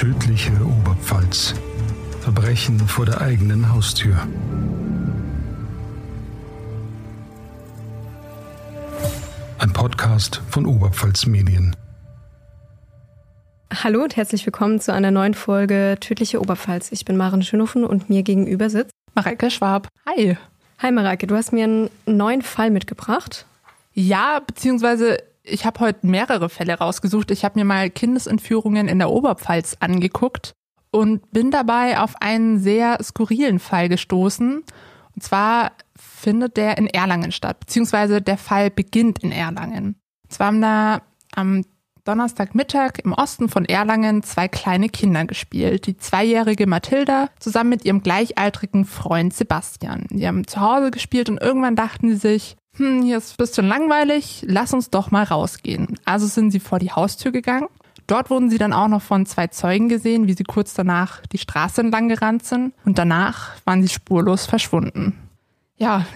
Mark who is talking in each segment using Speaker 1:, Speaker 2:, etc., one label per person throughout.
Speaker 1: Tödliche Oberpfalz. Verbrechen vor der eigenen Haustür. Ein Podcast von Oberpfalz Medien.
Speaker 2: Hallo und herzlich willkommen zu einer neuen Folge Tödliche Oberpfalz. Ich bin Maren Schönhofen und mir gegenüber sitzt
Speaker 3: Mareike Schwab. Hi.
Speaker 2: Hi Mareike, du hast mir einen neuen Fall mitgebracht.
Speaker 3: Ja, beziehungsweise ich habe heute mehrere Fälle rausgesucht. Ich habe mir mal Kindesentführungen in der Oberpfalz angeguckt und bin dabei auf einen sehr skurrilen Fall gestoßen. Und zwar findet der in Erlangen statt, beziehungsweise der Fall beginnt in Erlangen. Und zwar haben da am Donnerstagmittag im Osten von Erlangen zwei kleine Kinder gespielt. Die zweijährige Mathilda zusammen mit ihrem gleichaltrigen Freund Sebastian. Die haben zu Hause gespielt und irgendwann dachten sie sich, hm, hier ist ein bisschen langweilig, lass uns doch mal rausgehen. Also sind sie vor die Haustür gegangen. Dort wurden sie dann auch noch von zwei Zeugen gesehen, wie sie kurz danach die Straße entlang gerannt sind. Und danach waren sie spurlos verschwunden. Ja,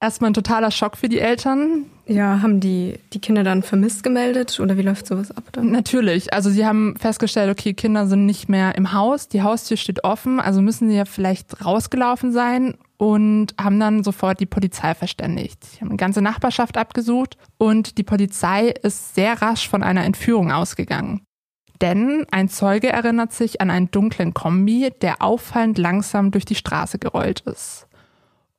Speaker 3: erstmal ein totaler Schock für die Eltern.
Speaker 2: Ja, haben die, die Kinder dann vermisst gemeldet oder wie läuft sowas ab dann?
Speaker 3: Natürlich. Also sie haben festgestellt, okay, Kinder sind nicht mehr im Haus, die Haustür steht offen, also müssen sie ja vielleicht rausgelaufen sein und haben dann sofort die Polizei verständigt. Sie haben eine ganze Nachbarschaft abgesucht und die Polizei ist sehr rasch von einer Entführung ausgegangen. Denn ein Zeuge erinnert sich an einen dunklen Kombi, der auffallend langsam durch die Straße gerollt ist.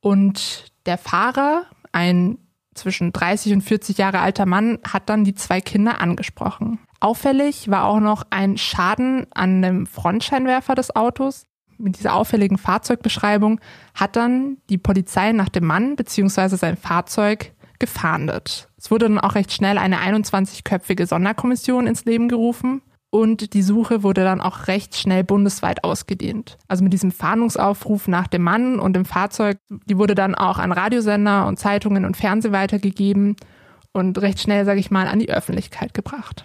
Speaker 3: Und der Fahrer, ein zwischen 30 und 40 Jahre alter Mann, hat dann die zwei Kinder angesprochen. Auffällig war auch noch ein Schaden an dem Frontscheinwerfer des Autos. Mit dieser auffälligen Fahrzeugbeschreibung hat dann die Polizei nach dem Mann bzw. sein Fahrzeug gefahndet. Es wurde dann auch recht schnell eine 21-köpfige Sonderkommission ins Leben gerufen und die Suche wurde dann auch recht schnell bundesweit ausgedehnt. Also mit diesem Fahndungsaufruf nach dem Mann und dem Fahrzeug, die wurde dann auch an Radiosender und Zeitungen und Fernseh weitergegeben und recht schnell, sage ich mal, an die Öffentlichkeit gebracht.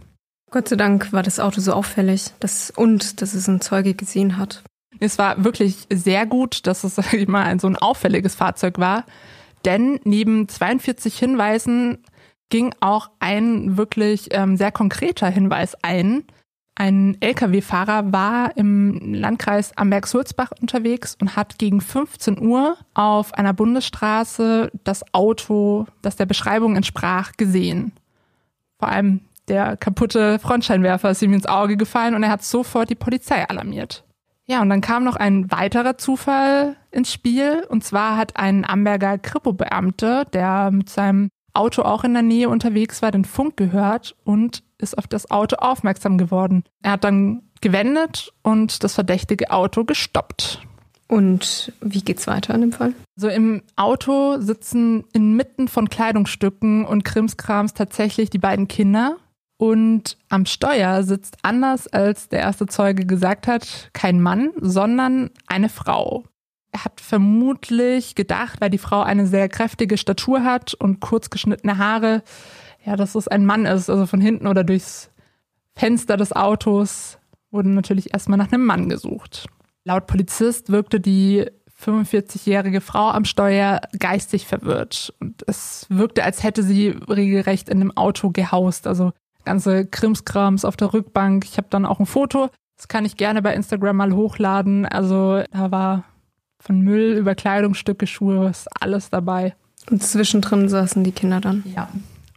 Speaker 2: Gott sei Dank war das Auto so auffällig dass, und dass es ein Zeuge gesehen hat.
Speaker 3: Es war wirklich sehr gut, dass es, ich mal, so ein auffälliges Fahrzeug war, denn neben 42 Hinweisen ging auch ein wirklich ähm, sehr konkreter Hinweis ein, ein Lkw-Fahrer war im Landkreis Amberg-Sulzbach unterwegs und hat gegen 15 Uhr auf einer Bundesstraße das Auto, das der Beschreibung entsprach, gesehen. Vor allem der kaputte Frontscheinwerfer ist ihm ins Auge gefallen und er hat sofort die Polizei alarmiert. Ja, und dann kam noch ein weiterer Zufall ins Spiel. Und zwar hat ein Amberger Kripo-Beamte, der mit seinem Auto auch in der Nähe unterwegs war, den Funk gehört und ist auf das Auto aufmerksam geworden. Er hat dann gewendet und das verdächtige Auto gestoppt.
Speaker 2: Und wie geht's weiter in dem Fall?
Speaker 3: So also im Auto sitzen inmitten von Kleidungsstücken und Krimskrams tatsächlich die beiden Kinder. Und am Steuer sitzt anders als der erste Zeuge gesagt hat, kein Mann, sondern eine Frau. Er hat vermutlich gedacht, weil die Frau eine sehr kräftige Statur hat und kurz geschnittene Haare, ja, dass es ein Mann ist. Also von hinten oder durchs Fenster des Autos wurde natürlich erstmal nach einem Mann gesucht. Laut Polizist wirkte die 45-jährige Frau am Steuer geistig verwirrt. Und es wirkte, als hätte sie regelrecht in dem Auto gehaust. Also ganze Krimskrams auf der Rückbank. Ich habe dann auch ein Foto. Das kann ich gerne bei Instagram mal hochladen. Also da war von Müll über Kleidungsstücke, Schuhe, ist alles dabei.
Speaker 2: Und zwischendrin saßen die Kinder dann?
Speaker 3: Ja.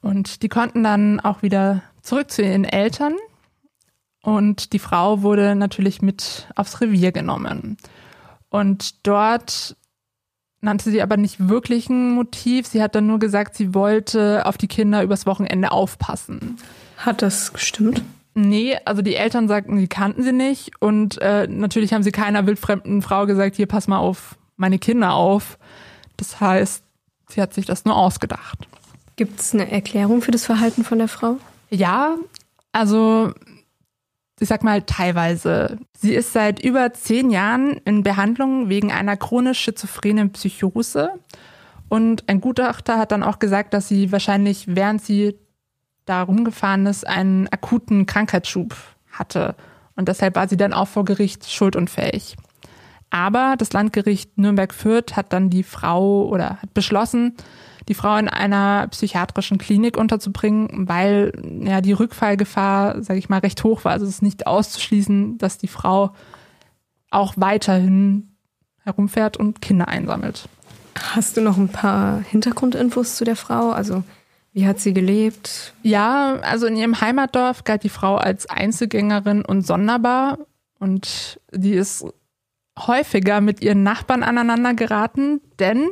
Speaker 3: Und die konnten dann auch wieder zurück zu ihren Eltern. Und die Frau wurde natürlich mit aufs Revier genommen. Und dort nannte sie aber nicht wirklich ein Motiv. Sie hat dann nur gesagt, sie wollte auf die Kinder übers Wochenende aufpassen.
Speaker 2: Hat das gestimmt?
Speaker 3: Nee, also die Eltern sagten, sie kannten sie nicht. Und äh, natürlich haben sie keiner wildfremden Frau gesagt, hier pass mal auf meine Kinder auf. Das heißt, sie hat sich das nur ausgedacht.
Speaker 2: Gibt es eine Erklärung für das Verhalten von der Frau?
Speaker 3: Ja, also ich sag mal teilweise. Sie ist seit über zehn Jahren in Behandlung wegen einer chronisch schizophrenen Psychose. Und ein Gutachter hat dann auch gesagt, dass sie wahrscheinlich, während sie da rumgefahren ist, einen akuten Krankheitsschub hatte. Und deshalb war sie dann auch vor Gericht schuldunfähig. Aber das Landgericht Nürnberg-Fürth hat dann die Frau oder hat beschlossen, die Frau in einer psychiatrischen Klinik unterzubringen, weil ja die Rückfallgefahr, sage ich mal, recht hoch war. Also es ist nicht auszuschließen, dass die Frau auch weiterhin herumfährt und Kinder einsammelt.
Speaker 2: Hast du noch ein paar Hintergrundinfos zu der Frau? Also wie hat sie gelebt?
Speaker 3: Ja, also in ihrem Heimatdorf galt die Frau als Einzelgängerin und sonderbar und die ist häufiger mit ihren Nachbarn aneinander geraten, denn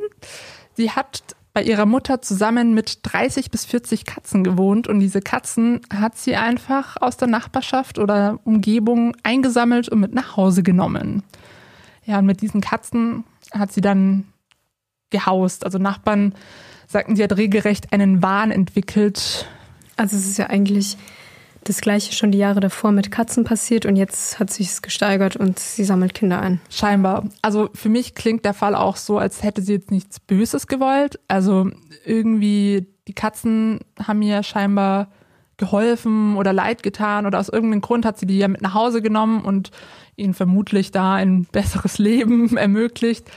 Speaker 3: sie hat bei ihrer Mutter zusammen mit 30 bis 40 Katzen gewohnt und diese Katzen hat sie einfach aus der Nachbarschaft oder Umgebung eingesammelt und mit nach Hause genommen. Ja, und mit diesen Katzen hat sie dann gehaust. Also Nachbarn sagten, sie hat regelrecht einen Wahn entwickelt.
Speaker 2: Also es ist ja eigentlich das gleiche schon die Jahre davor mit Katzen passiert und jetzt hat sich es gesteigert und sie sammelt Kinder ein.
Speaker 3: Scheinbar. Also für mich klingt der Fall auch so, als hätte sie jetzt nichts Böses gewollt. Also irgendwie die Katzen haben ihr scheinbar geholfen oder leid getan oder aus irgendeinem Grund hat sie die ja mit nach Hause genommen und ihnen vermutlich da ein besseres Leben ermöglicht.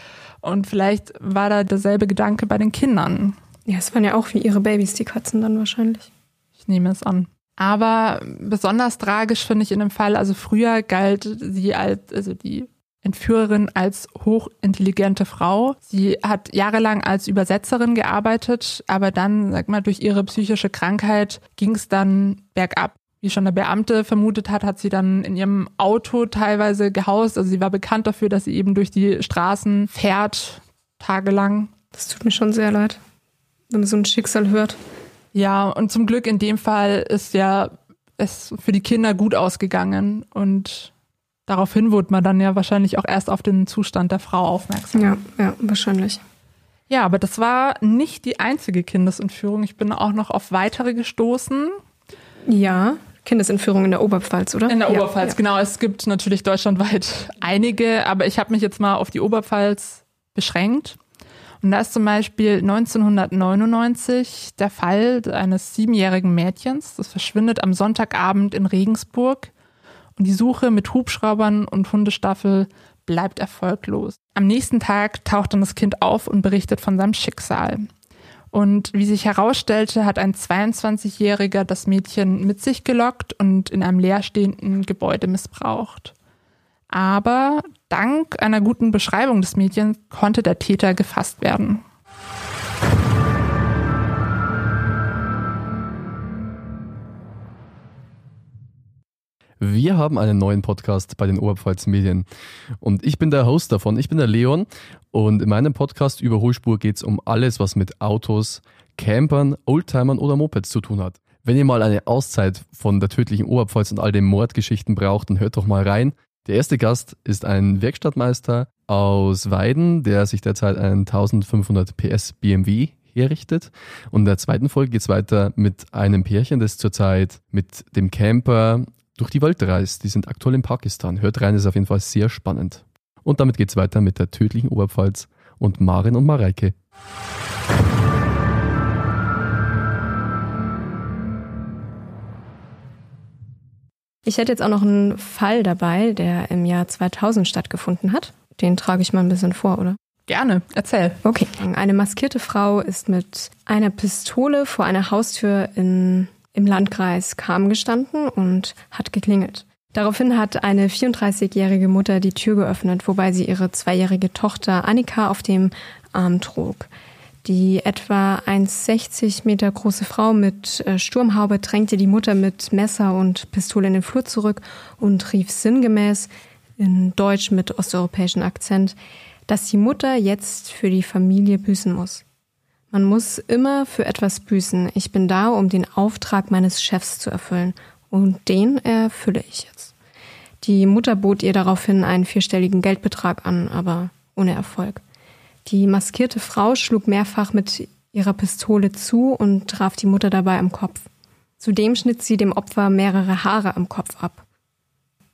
Speaker 3: Und vielleicht war da derselbe Gedanke bei den Kindern.
Speaker 2: Ja, es waren ja auch wie ihre Babys, die Katzen dann wahrscheinlich.
Speaker 3: Ich nehme es an. Aber besonders tragisch finde ich in dem Fall, also früher galt sie als, also die Entführerin als hochintelligente Frau. Sie hat jahrelang als Übersetzerin gearbeitet, aber dann, sag mal, durch ihre psychische Krankheit ging es dann bergab. Wie schon der Beamte vermutet hat, hat sie dann in ihrem Auto teilweise gehaust. Also sie war bekannt dafür, dass sie eben durch die Straßen fährt, tagelang.
Speaker 2: Das tut mir schon sehr leid, wenn man so ein Schicksal hört.
Speaker 3: Ja, und zum Glück in dem Fall ist ja es für die Kinder gut ausgegangen und daraufhin wurde man dann ja wahrscheinlich auch erst auf den Zustand der Frau aufmerksam.
Speaker 2: Ja, ja, wahrscheinlich.
Speaker 3: Ja, aber das war nicht die einzige Kindesentführung. Ich bin auch noch auf weitere gestoßen.
Speaker 2: Ja, Kindesentführung in der Oberpfalz, oder?
Speaker 3: In der
Speaker 2: ja,
Speaker 3: Oberpfalz, ja. genau. Es gibt natürlich deutschlandweit einige, aber ich habe mich jetzt mal auf die Oberpfalz beschränkt. Und da ist zum Beispiel 1999 der Fall eines siebenjährigen Mädchens. Das verschwindet am Sonntagabend in Regensburg. Und die Suche mit Hubschraubern und Hundestaffel bleibt erfolglos. Am nächsten Tag taucht dann das Kind auf und berichtet von seinem Schicksal. Und wie sich herausstellte, hat ein 22-Jähriger das Mädchen mit sich gelockt und in einem leerstehenden Gebäude missbraucht. Aber dank einer guten Beschreibung des Mädchens konnte der Täter gefasst werden.
Speaker 4: Wir haben einen neuen Podcast bei den Oberpfalz Medien und ich bin der Host davon. Ich bin der Leon und in meinem Podcast Überholspur geht es um alles, was mit Autos, Campern, Oldtimern oder Mopeds zu tun hat. Wenn ihr mal eine Auszeit von der tödlichen Oberpfalz und all den Mordgeschichten braucht, dann hört doch mal rein. Der erste Gast ist ein Werkstattmeister aus Weiden, der sich derzeit einen 1500 PS BMW herrichtet. Und in der zweiten Folge geht es weiter mit einem Pärchen, das zurzeit mit dem Camper durch die Welt reist. Die sind aktuell in Pakistan. Hört rein, ist auf jeden Fall sehr spannend. Und damit geht es weiter mit der tödlichen Oberpfalz und Marin und Mareike.
Speaker 2: Ich hätte jetzt auch noch einen Fall dabei, der im Jahr 2000 stattgefunden hat. Den trage ich mal ein bisschen vor, oder?
Speaker 3: Gerne, erzähl.
Speaker 2: Okay. Eine maskierte Frau ist mit einer Pistole vor einer Haustür in, im Landkreis Kam gestanden und hat geklingelt. Daraufhin hat eine 34-jährige Mutter die Tür geöffnet, wobei sie ihre zweijährige Tochter Annika auf dem Arm trug. Die etwa 1,60 Meter große Frau mit äh, Sturmhaube drängte die Mutter mit Messer und Pistole in den Flur zurück und rief sinngemäß in Deutsch mit osteuropäischem Akzent, dass die Mutter jetzt für die Familie büßen muss. Man muss immer für etwas büßen. Ich bin da, um den Auftrag meines Chefs zu erfüllen. Und den erfülle ich jetzt. Die Mutter bot ihr daraufhin einen vierstelligen Geldbetrag an, aber ohne Erfolg. Die maskierte Frau schlug mehrfach mit ihrer Pistole zu und traf die Mutter dabei am Kopf. Zudem schnitt sie dem Opfer mehrere Haare am Kopf ab.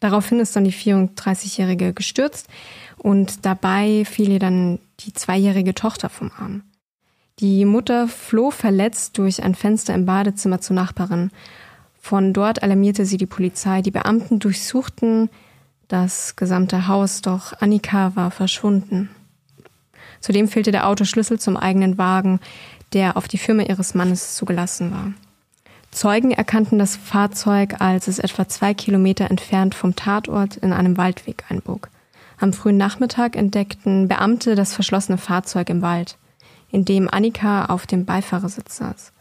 Speaker 2: Daraufhin ist dann die 34-Jährige gestürzt und dabei fiel ihr dann die zweijährige Tochter vom Arm. Die Mutter floh verletzt durch ein Fenster im Badezimmer zur Nachbarin. Von dort alarmierte sie die Polizei. Die Beamten durchsuchten das gesamte Haus, doch Annika war verschwunden. Zudem fehlte der Autoschlüssel zum eigenen Wagen. der auf die Firma ihres Mannes zugelassen war. Zeugen erkannten das Fahrzeug, als es etwa zwei Kilometer entfernt vom Tatort in einem Waldweg einbog. Am frühen Nachmittag entdeckten Beamte das verschlossene Fahrzeug im Wald, in dem Annika auf dem Beifahrersitz saß.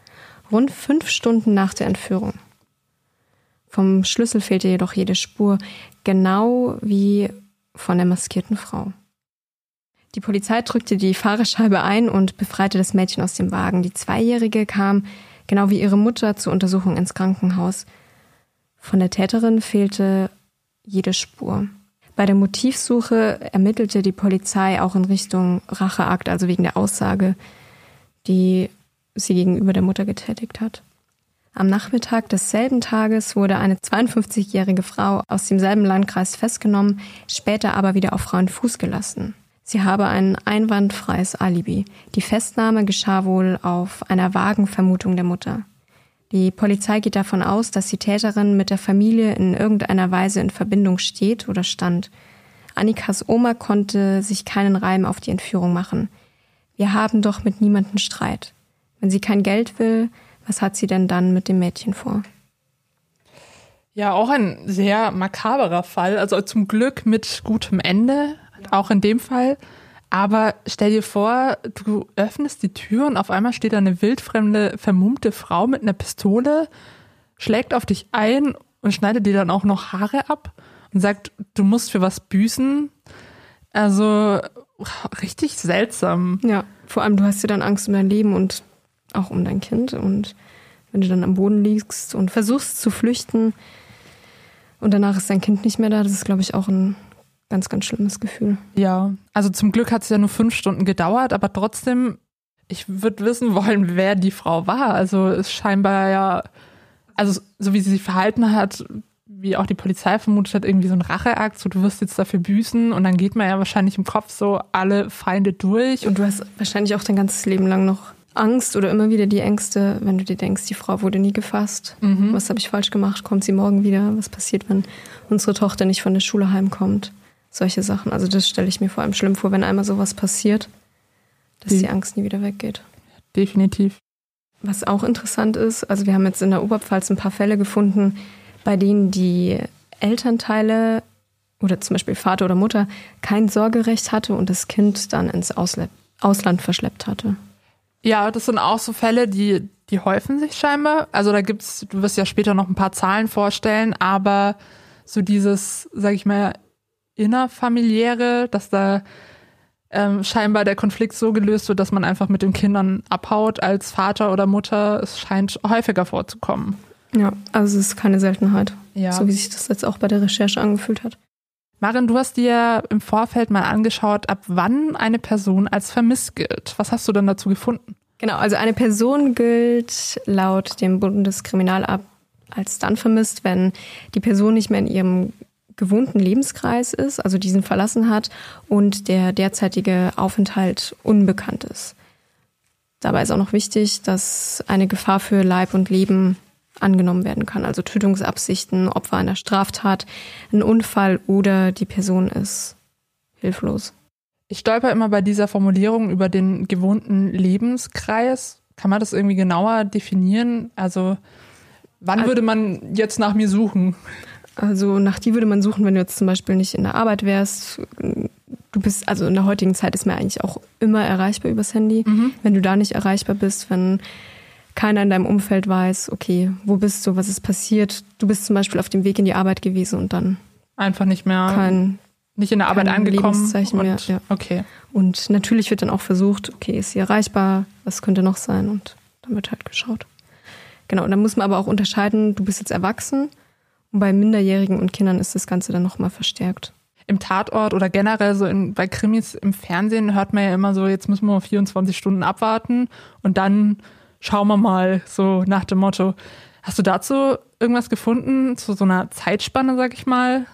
Speaker 2: Rund fünf Stunden nach der Entführung. Vom Schlüssel fehlte jedoch jede Spur, genau wie von der maskierten Frau. Die Polizei drückte die Fahrerscheibe ein und befreite das Mädchen aus dem Wagen. Die Zweijährige kam, genau wie ihre Mutter, zur Untersuchung ins Krankenhaus. Von der Täterin fehlte jede Spur. Bei der Motivsuche ermittelte die Polizei auch in Richtung Racheakt, also wegen der Aussage, die sie gegenüber der Mutter getätigt hat. Am Nachmittag desselben Tages wurde eine 52-jährige Frau aus demselben Landkreis festgenommen, später aber wieder auf freien Fuß gelassen. Sie habe ein einwandfreies Alibi. Die Festnahme geschah wohl auf einer vagen Vermutung der Mutter. Die Polizei geht davon aus, dass die Täterin mit der Familie in irgendeiner Weise in Verbindung steht oder stand. Annikas Oma konnte sich keinen Reim auf die Entführung machen. Wir haben doch mit niemandem Streit. Wenn sie kein Geld will, was hat sie denn dann mit dem Mädchen vor?
Speaker 3: Ja, auch ein sehr makaberer Fall. Also zum Glück mit gutem Ende auch in dem Fall. Aber stell dir vor, du öffnest die Tür und auf einmal steht da eine wildfremde, vermummte Frau mit einer Pistole, schlägt auf dich ein und schneidet dir dann auch noch Haare ab und sagt, du musst für was büßen. Also richtig seltsam.
Speaker 2: Ja, vor allem du hast ja dann Angst um dein Leben und auch um dein Kind. Und wenn du dann am Boden liegst und versuchst zu flüchten und danach ist dein Kind nicht mehr da, das ist, glaube ich, auch ein ganz, ganz schlimmes Gefühl.
Speaker 3: Ja, also zum Glück hat es ja nur fünf Stunden gedauert, aber trotzdem, ich würde wissen wollen, wer die Frau war. Also es scheinbar ja, also so wie sie sich verhalten hat, wie auch die Polizei vermutet hat, irgendwie so ein Racheakt, so du wirst jetzt dafür büßen und dann geht man ja wahrscheinlich im Kopf so alle Feinde durch.
Speaker 2: Und du hast wahrscheinlich auch dein ganzes Leben lang noch Angst oder immer wieder die Ängste, wenn du dir denkst, die Frau wurde nie gefasst. Mhm. Was habe ich falsch gemacht? Kommt sie morgen wieder? Was passiert, wenn unsere Tochter nicht von der Schule heimkommt? Solche Sachen. Also das stelle ich mir vor allem schlimm vor, wenn einmal sowas passiert, dass die, die Angst nie wieder weggeht.
Speaker 3: Definitiv.
Speaker 2: Was auch interessant ist, also wir haben jetzt in der Oberpfalz ein paar Fälle gefunden, bei denen die Elternteile oder zum Beispiel Vater oder Mutter kein Sorgerecht hatte und das Kind dann ins Ausle Ausland verschleppt hatte.
Speaker 3: Ja, das sind auch so Fälle, die, die häufen sich scheinbar. Also da gibt's, du wirst ja später noch ein paar Zahlen vorstellen, aber so dieses, sag ich mal, innerfamiliäre, dass da ähm, scheinbar der Konflikt so gelöst wird, dass man einfach mit den Kindern abhaut als Vater oder Mutter. Es scheint häufiger vorzukommen.
Speaker 2: Ja, also es ist keine Seltenheit. Ja. So wie sich das jetzt auch bei der Recherche angefühlt hat.
Speaker 3: Marin, du hast dir im Vorfeld mal angeschaut, ab wann eine Person als vermisst gilt. Was hast du denn dazu gefunden?
Speaker 2: Genau, also eine Person gilt laut dem Bundeskriminalamt als dann vermisst, wenn die Person nicht mehr in ihrem gewohnten Lebenskreis ist, also diesen verlassen hat und der derzeitige Aufenthalt unbekannt ist. Dabei ist auch noch wichtig, dass eine Gefahr für Leib und Leben angenommen werden kann, also Tötungsabsichten, Opfer einer Straftat, ein Unfall oder die Person ist hilflos.
Speaker 3: Ich stolper immer bei dieser Formulierung über den gewohnten Lebenskreis. Kann man das irgendwie genauer definieren? Also wann würde man jetzt nach mir suchen?
Speaker 2: Also nach die würde man suchen, wenn du jetzt zum Beispiel nicht in der Arbeit wärst. Du bist, also in der heutigen Zeit ist man eigentlich auch immer erreichbar übers Handy. Mhm. Wenn du da nicht erreichbar bist, wenn keiner in deinem Umfeld weiß, okay, wo bist du, was ist passiert. Du bist zum Beispiel auf dem Weg in die Arbeit gewesen und dann
Speaker 3: einfach nicht mehr
Speaker 2: kein,
Speaker 3: nicht in der Arbeit angekommen.
Speaker 2: Lebenszeichen
Speaker 3: und,
Speaker 2: mehr. Ja.
Speaker 3: Okay.
Speaker 2: Und natürlich wird dann auch versucht, okay, ist sie erreichbar, was könnte noch sein und dann wird halt geschaut. Genau, und dann muss man aber auch unterscheiden, du bist jetzt erwachsen und bei Minderjährigen und Kindern ist das Ganze dann nochmal verstärkt.
Speaker 3: Im Tatort oder generell so in, bei Krimis im Fernsehen hört man ja immer so, jetzt müssen wir 24 Stunden abwarten und dann schauen wir mal, so nach dem Motto. Hast du dazu irgendwas gefunden, zu so einer Zeitspanne, sag ich mal?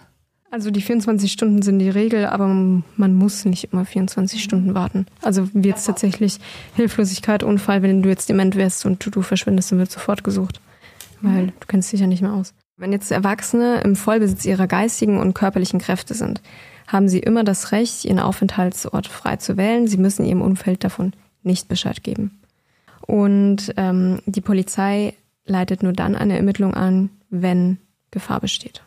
Speaker 2: Also die 24 Stunden sind die Regel, aber man muss nicht immer 24 Stunden warten. Also wie jetzt tatsächlich Hilflosigkeit, Unfall, wenn du jetzt dement wärst und du, du verschwindest, dann wird sofort gesucht. Weil du kennst dich ja nicht mehr aus. Wenn jetzt Erwachsene im Vollbesitz ihrer geistigen und körperlichen Kräfte sind, haben sie immer das Recht, ihren Aufenthaltsort frei zu wählen. Sie müssen ihrem Umfeld davon nicht Bescheid geben. Und ähm, die Polizei leitet nur dann eine Ermittlung an, wenn Gefahr besteht.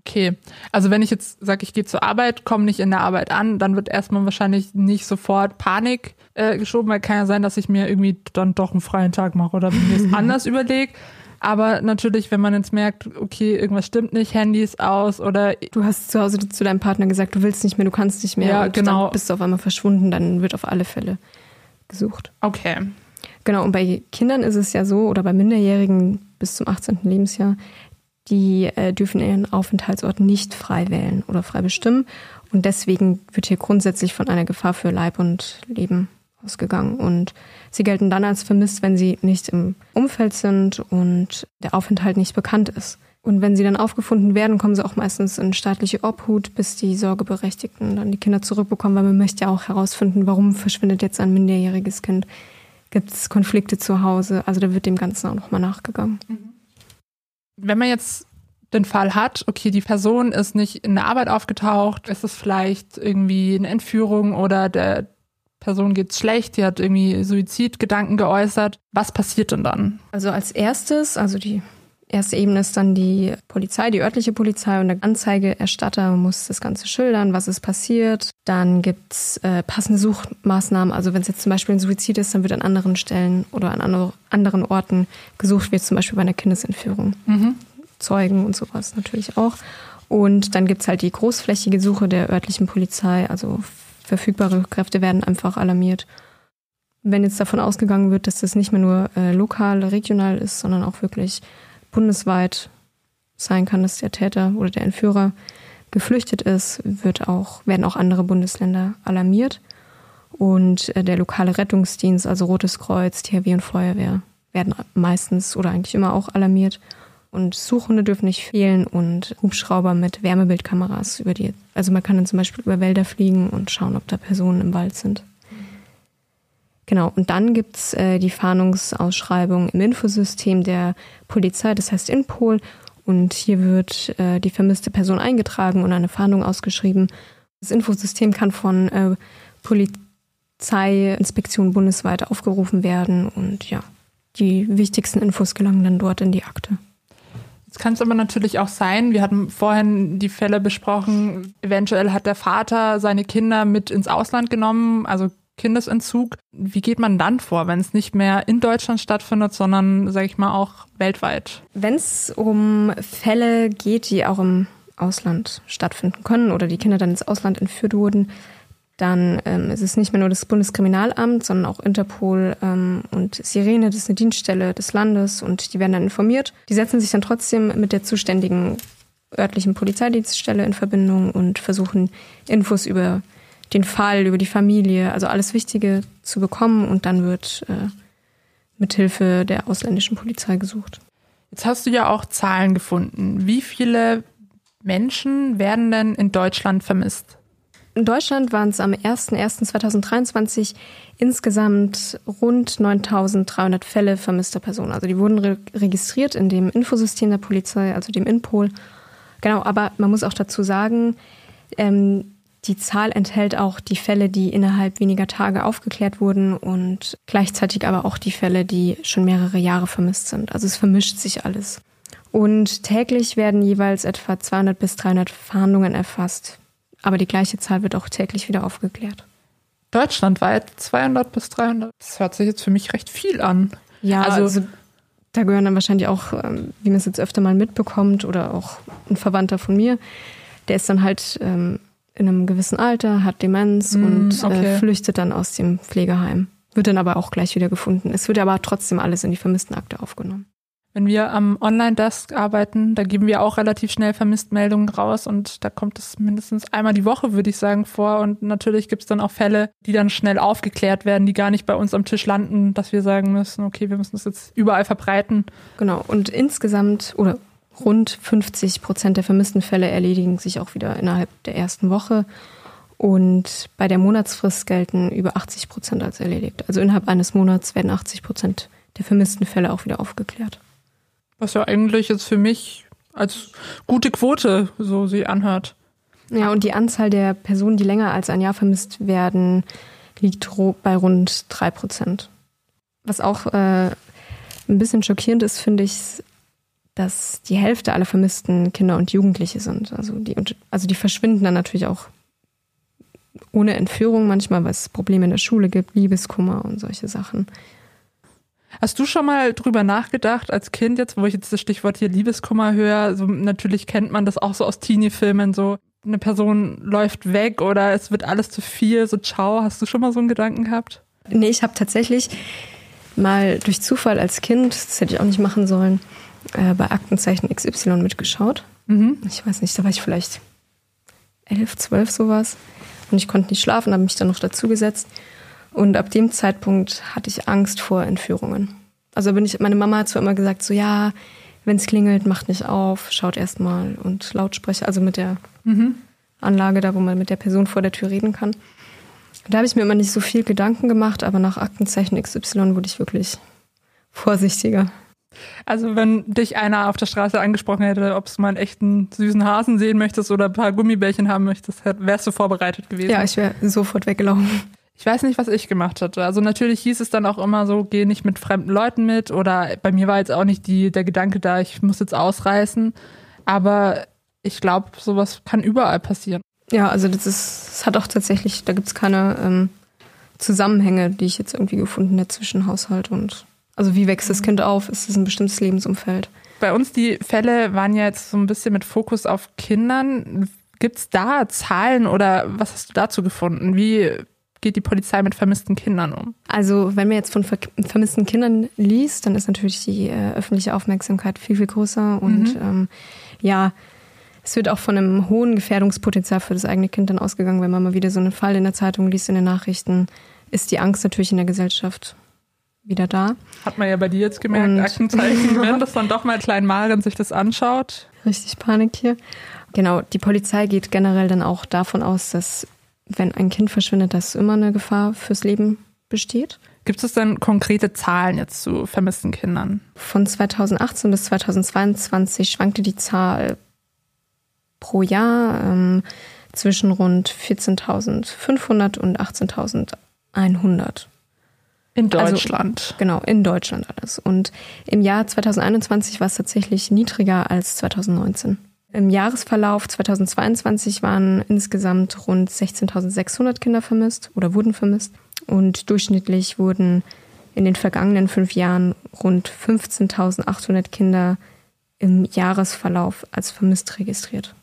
Speaker 3: Okay, also wenn ich jetzt sage, ich gehe zur Arbeit, komme nicht in der Arbeit an, dann wird erstmal wahrscheinlich nicht sofort Panik äh, geschoben, weil kann ja sein, dass ich mir irgendwie dann doch einen freien Tag mache oder mir es anders überlege. Aber natürlich, wenn man jetzt merkt, okay, irgendwas stimmt nicht, Handy ist aus oder
Speaker 2: Du hast zu Hause zu deinem Partner gesagt, du willst nicht mehr, du kannst nicht mehr.
Speaker 3: Ja,
Speaker 2: und
Speaker 3: genau.
Speaker 2: Dann bist du auf einmal verschwunden, dann wird auf alle Fälle gesucht.
Speaker 3: okay,
Speaker 2: Genau, und bei Kindern ist es ja so, oder bei Minderjährigen bis zum 18. Lebensjahr, die äh, dürfen ihren Aufenthaltsort nicht frei wählen oder frei bestimmen. Und deswegen wird hier grundsätzlich von einer Gefahr für Leib und Leben ausgegangen. Und sie gelten dann als vermisst, wenn sie nicht im Umfeld sind und der Aufenthalt nicht bekannt ist. Und wenn sie dann aufgefunden werden, kommen sie auch meistens in staatliche Obhut, bis die Sorgeberechtigten dann die Kinder zurückbekommen, weil man möchte ja auch herausfinden, warum verschwindet jetzt ein minderjähriges Kind. Gibt es Konflikte zu Hause? Also da wird dem Ganzen auch nochmal nachgegangen.
Speaker 3: wenn man jetzt den Fall hat, okay, die Person ist nicht in der Arbeit aufgetaucht, ist es vielleicht irgendwie eine Entführung oder der Person geht's schlecht, die hat irgendwie Suizidgedanken geäußert. Was passiert denn dann?
Speaker 2: Also als erstes, also die erste Ebene ist dann die Polizei, die örtliche Polizei und der Anzeigeerstatter muss das Ganze schildern, was ist passiert. Dann gibt's äh, passende Suchmaßnahmen. Also wenn es jetzt zum Beispiel ein Suizid ist, dann wird an anderen Stellen oder an andere, anderen Orten gesucht, wie zum Beispiel bei einer Kindesentführung. Zeugen und sowas natürlich auch. Und dann gibt's halt die großflächige Suche der örtlichen Polizei. Also verfügbare Kräfte werden einfach alarmiert. Wenn jetzt davon ausgegangen wird, dass das nicht mehr nur äh, lokal, regional ist, sondern auch wirklich bundesweit sein kann, dass der Täter oder der Entführer geflüchtet ist, wird auch, werden auch andere Bundesländer alarmiert. Und äh, der lokale Rettungsdienst, also Rotes Kreuz, THW und Feuerwehr, werden meistens oder eigentlich immer auch alarmiert. Und Suchhunde dürfen nicht fehlen und Hubschrauber mit Wärmebildkameras über die. Also man kann dann zum Beispiel über Wälder fliegen und schauen, ob da Personen im Wald sind. Genau, und dann gibt's äh, die Fahndungsausschreibung im Infosystem der Polizei, das heißt Inpol. Und hier wird äh, die vermisste Person eingetragen und eine Fahndung ausgeschrieben. Das Infosystem kann von äh, Polizeiinspektionen bundesweit aufgerufen werden und ja, die wichtigsten Infos gelangen dann dort in die Akte.
Speaker 3: Jetzt kann es aber natürlich auch sein, wir hatten vorhin die Fälle besprochen, eventuell hat der Vater seine Kinder mit ins Ausland genommen, also Kindesentzug. Wie geht man dann vor, wenn es nicht mehr in Deutschland stattfindet, sondern, sage ich mal, auch weltweit?
Speaker 2: Wenn es um Fälle geht, die auch im Ausland stattfinden können oder die Kinder dann ins Ausland entführt wurden, dann ähm, ist es nicht mehr nur das Bundeskriminalamt, sondern auch Interpol ähm, und Sirene, das ist eine Dienststelle des Landes und die werden dann informiert. Die setzen sich dann trotzdem mit der zuständigen örtlichen Polizeidienststelle in Verbindung und versuchen Infos über den Fall, über die Familie, also alles Wichtige zu bekommen und dann wird äh, mithilfe der ausländischen Polizei gesucht.
Speaker 3: Jetzt hast du ja auch Zahlen gefunden. Wie viele Menschen werden denn in Deutschland vermisst?
Speaker 2: In Deutschland waren es am 01.01.2023 insgesamt rund 9.300 Fälle vermisster Personen. Also die wurden re registriert in dem Infosystem der Polizei, also dem Inpol. Genau, aber man muss auch dazu sagen, ähm, die Zahl enthält auch die Fälle, die innerhalb weniger Tage aufgeklärt wurden und gleichzeitig aber auch die Fälle, die schon mehrere Jahre vermisst sind. Also es vermischt sich alles. Und täglich werden jeweils etwa 200 bis 300 Fahndungen erfasst. Aber die gleiche Zahl wird auch täglich wieder aufgeklärt.
Speaker 3: Deutschlandweit 200 bis 300. Das hört sich jetzt für mich recht viel an.
Speaker 2: Ja,
Speaker 3: Also-
Speaker 2: also, da gehören dann wahrscheinlich auch, ähm, wie man es jetzt öfter mal mitbekommt oder auch ein Verwandter von mir, der ist dann halt ähm, in einem gewissen Alter, hat Demenz
Speaker 3: Mm,
Speaker 2: und
Speaker 3: okay.
Speaker 2: äh, flüchtet dann aus dem Pflegeheim. Wird dann aber auch gleich wieder gefunden. Es wird aber trotzdem alles in die Vermisstenakte aufgenommen.
Speaker 3: Wenn wir am Online-Desk arbeiten, da geben wir auch relativ schnell Vermisstmeldungen raus und da kommt es mindestens einmal die Woche, würde ich sagen, vor. Und natürlich gibt es dann auch Fälle, die dann schnell aufgeklärt werden, die gar nicht bei uns am Tisch landen, dass wir sagen müssen, okay, wir müssen das jetzt überall verbreiten.
Speaker 2: Genau. Und insgesamt oder rund 50 Prozent der vermissten Fälle erledigen sich auch wieder innerhalb der ersten Woche. Und bei der Monatsfrist gelten über 80 Prozent als erledigt. Also innerhalb eines Monats werden 80 Prozent der vermissten Fälle auch wieder aufgeklärt.
Speaker 3: Was ja eigentlich jetzt für mich als gute Quote so sie anhört.
Speaker 2: Ja, und die Anzahl der Personen, die länger als ein Jahr vermisst werden, liegt bei rund drei Prozent. Was auch äh, ein bisschen schockierend ist, finde ich, dass die Hälfte aller vermissten Kinder und Jugendliche sind. Also die, also die verschwinden dann natürlich auch ohne Entführung manchmal, weil es Probleme in der Schule gibt, Liebeskummer und solche Sachen.
Speaker 3: Hast du schon mal drüber nachgedacht, als Kind jetzt, wo ich jetzt das Stichwort hier Liebeskummer höre, so natürlich kennt man das auch so aus Teenie-Filmen, so eine Person läuft weg oder es wird alles zu viel, so ciao. Hast du schon mal so einen Gedanken gehabt?
Speaker 2: Nee, ich habe tatsächlich mal durch Zufall als Kind, das hätte ich auch nicht machen sollen, äh, bei Aktenzeichen XY mitgeschaut. Mhm. Ich weiß nicht, da war ich vielleicht elf, zwölf sowas. Und ich konnte nicht schlafen, habe mich dann noch dazugesetzt. Und ab dem Zeitpunkt hatte ich Angst vor Entführungen. Also bin ich, meine Mama hat zwar immer gesagt, so ja, wenn es klingelt, macht nicht auf, schaut erstmal und Lautsprecher, also mit der mhm. Anlage da, wo man mit der Person vor der Tür reden kann. Da habe ich mir immer nicht so viel Gedanken gemacht, aber nach Aktenzeichen XY wurde ich wirklich vorsichtiger.
Speaker 3: Also wenn dich einer auf der Straße angesprochen hätte, ob du mal einen echten süßen Hasen sehen möchtest oder ein paar Gummibärchen haben möchtest, wärst du vorbereitet gewesen.
Speaker 2: Ja, ich wäre sofort weggelaufen.
Speaker 3: Ich weiß nicht, was ich gemacht hätte. Also natürlich hieß es dann auch immer so, geh nicht mit fremden Leuten mit oder bei mir war jetzt auch nicht die, der Gedanke da, ich muss jetzt ausreißen. Aber ich glaube, sowas kann überall passieren.
Speaker 2: Ja, also das ist, das hat auch tatsächlich, da gibt es keine ähm, Zusammenhänge, die ich jetzt irgendwie gefunden hätte zwischen Haushalt und also wie wächst das Kind auf? Ist es ein bestimmtes Lebensumfeld?
Speaker 3: Bei uns die Fälle waren ja jetzt so ein bisschen mit Fokus auf Kindern. Gibt es da Zahlen oder was hast du dazu gefunden? Wie geht die Polizei mit vermissten Kindern um?
Speaker 2: Also wenn man jetzt von ver vermissten Kindern liest, dann ist natürlich die äh, öffentliche Aufmerksamkeit viel, viel größer. Und mhm. ähm, ja, es wird auch von einem hohen Gefährdungspotenzial für das eigene Kind dann ausgegangen, wenn man mal wieder so einen Fall in der Zeitung liest, in den Nachrichten, ist die Angst natürlich in der Gesellschaft wieder da.
Speaker 3: Hat man ja bei dir jetzt gemerkt, und, Aktenzeichen, wenn das dann doch mal Klein Maren sich das anschaut.
Speaker 2: Richtig Panik hier. Genau, die Polizei geht generell dann auch davon aus, dass wenn ein Kind verschwindet, dass immer eine Gefahr fürs Leben besteht.
Speaker 3: Gibt es denn konkrete Zahlen jetzt zu vermissten Kindern?
Speaker 2: Von 2018 bis 2022 schwankte die Zahl pro Jahr ähm, zwischen rund 14.500 und 18.100.
Speaker 3: In also, Deutschland.
Speaker 2: Also, genau, in Deutschland alles. Und im Jahr 2021 war es tatsächlich niedriger als 2019. Im Jahresverlauf 2022 waren insgesamt rund 16.600 Kinder vermisst oder wurden vermisst. Und durchschnittlich wurden in den vergangenen fünf Jahren rund 15.800 Kinder im Jahresverlauf als vermisst registriert.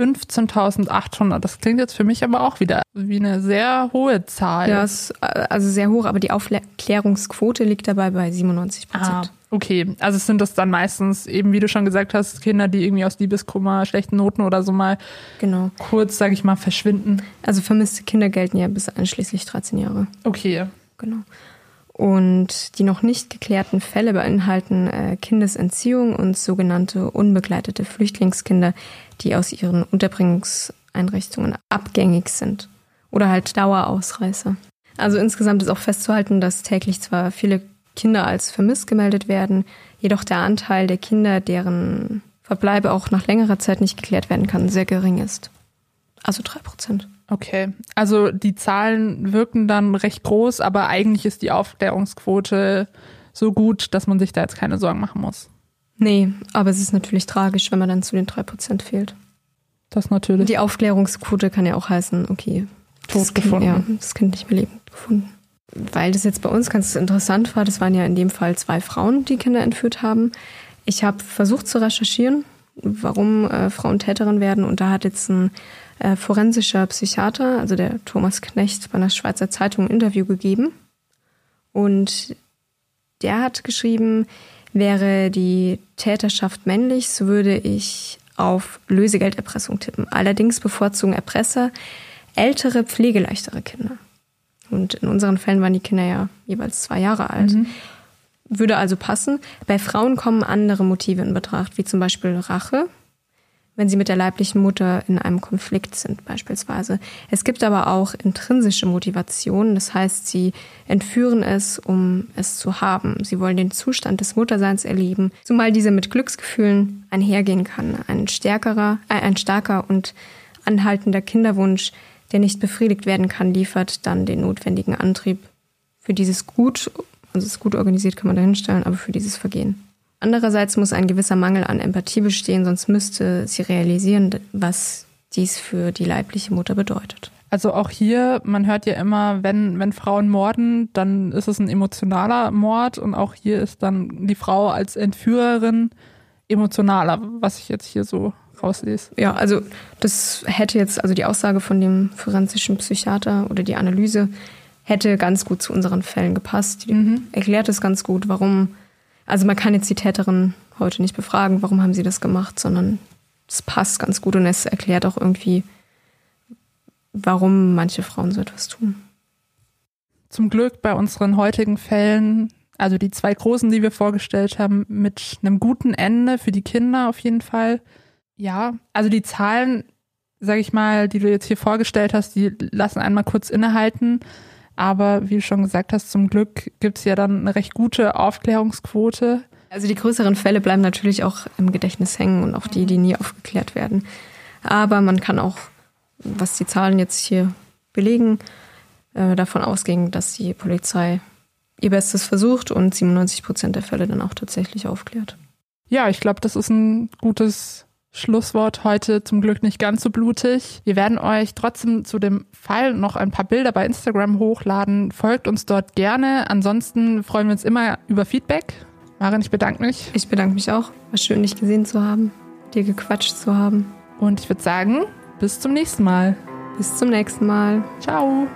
Speaker 3: 15.800. Das klingt jetzt für mich aber auch wieder wie eine sehr hohe Zahl.
Speaker 2: Ja, ist also sehr hoch, aber die Aufklärungsquote liegt dabei bei 97 Prozent. Ah,
Speaker 3: okay, also sind das dann meistens eben, wie du schon gesagt hast, Kinder, die irgendwie aus Liebeskummer, schlechten Noten oder so mal
Speaker 2: genau.
Speaker 3: kurz, sage ich mal, verschwinden.
Speaker 2: Also vermisste Kinder gelten ja bis einschließlich 13 Jahre.
Speaker 3: Okay.
Speaker 2: Genau. Und die noch nicht geklärten Fälle beinhalten äh, Kindesentziehung und sogenannte unbegleitete Flüchtlingskinder, die aus ihren Unterbringungseinrichtungen abgängig sind oder halt Dauerausreißer. Also insgesamt ist auch festzuhalten, dass täglich zwar viele Kinder als vermisst gemeldet werden, jedoch der Anteil der Kinder, deren Verbleibe auch nach längerer Zeit nicht geklärt werden kann, sehr gering ist. Also drei Prozent.
Speaker 3: Okay, also die Zahlen wirken dann recht groß, aber eigentlich ist die Aufklärungsquote so gut, dass man sich da jetzt keine Sorgen machen muss.
Speaker 2: Nee, aber es ist natürlich tragisch, wenn man dann zu den drei Prozent fehlt.
Speaker 3: Das natürlich.
Speaker 2: Die Aufklärungsquote kann ja auch heißen, okay,
Speaker 3: tot gefunden.
Speaker 2: Kind, ja, das Kind nicht mehr lebend gefunden. Weil das jetzt bei uns ganz interessant war, das waren ja in dem Fall zwei Frauen, die Kinder entführt haben. Ich habe versucht zu recherchieren, warum äh, Frauen Täterin werden und da hat jetzt ein äh, forensischer Psychiater, also der Thomas Knecht, bei einer Schweizer Zeitung ein Interview gegeben. Und der hat geschrieben, wäre die Täterschaft männlich, so würde ich auf Lösegelderpressung tippen. Allerdings bevorzugen Erpresser ältere, pflegeleichtere Kinder. Und in unseren Fällen waren die Kinder ja jeweils zwei Jahre alt. Mhm. Würde also passen. Bei Frauen kommen andere Motive in Betracht, wie zum Beispiel Rache, wenn sie mit der leiblichen Mutter in einem Konflikt sind beispielsweise. Es gibt aber auch intrinsische Motivationen, das heißt, sie entführen es, um es zu haben. Sie wollen den Zustand des Mutterseins erleben, zumal dieser mit Glücksgefühlen einhergehen kann. Ein stärkerer, äh, ein starker und anhaltender Kinderwunsch, der nicht befriedigt werden kann, liefert dann den notwendigen Antrieb für dieses Gut, Also es ist gut organisiert, kann man da hinstellen, aber für dieses Vergehen. Andererseits muss ein gewisser Mangel an Empathie bestehen, sonst müsste sie realisieren, was dies für die leibliche Mutter bedeutet.
Speaker 3: Also auch hier, man hört ja immer, wenn, wenn Frauen morden, dann ist es ein emotionaler Mord und auch hier ist dann die Frau als Entführerin emotionaler, was ich jetzt hier so rauslese.
Speaker 2: Ja, also das hätte jetzt, also die Aussage von dem forensischen Psychiater oder die Analyse hätte ganz gut zu unseren Fällen gepasst. Die mhm. erklärt es ganz gut, warum, also man kann jetzt die Täterin heute nicht befragen, warum haben sie das gemacht, sondern es passt ganz gut und es erklärt auch irgendwie, warum manche Frauen so etwas tun.
Speaker 3: Zum Glück bei unseren heutigen Fällen, also die zwei großen, die wir vorgestellt haben, mit einem guten Ende für die Kinder auf jeden Fall. Ja, also die Zahlen, sag ich mal, die du jetzt hier vorgestellt hast, die lassen einmal kurz innehalten. Aber wie du schon gesagt hast, zum Glück gibt es ja dann eine recht gute Aufklärungsquote.
Speaker 2: Also die größeren Fälle bleiben natürlich auch im Gedächtnis hängen und auch die, die nie aufgeklärt werden. Aber man kann auch was die Zahlen jetzt hier belegen, äh, davon ausgehen, dass die Polizei ihr Bestes versucht und 97 Prozent der Fälle dann auch tatsächlich aufklärt.
Speaker 3: Ja, ich glaube, das ist ein gutes Schlusswort heute zum Glück nicht ganz so blutig. Wir werden euch trotzdem zu dem Fall noch ein paar Bilder bei Instagram hochladen. Folgt uns dort gerne. Ansonsten freuen wir uns immer über Feedback. Marin, ich bedanke mich.
Speaker 2: Ich bedanke mich auch. War schön, dich gesehen zu haben, dir gequatscht zu haben.
Speaker 3: Und ich würde sagen, bis zum nächsten Mal.
Speaker 2: Bis zum nächsten Mal.
Speaker 3: Ciao.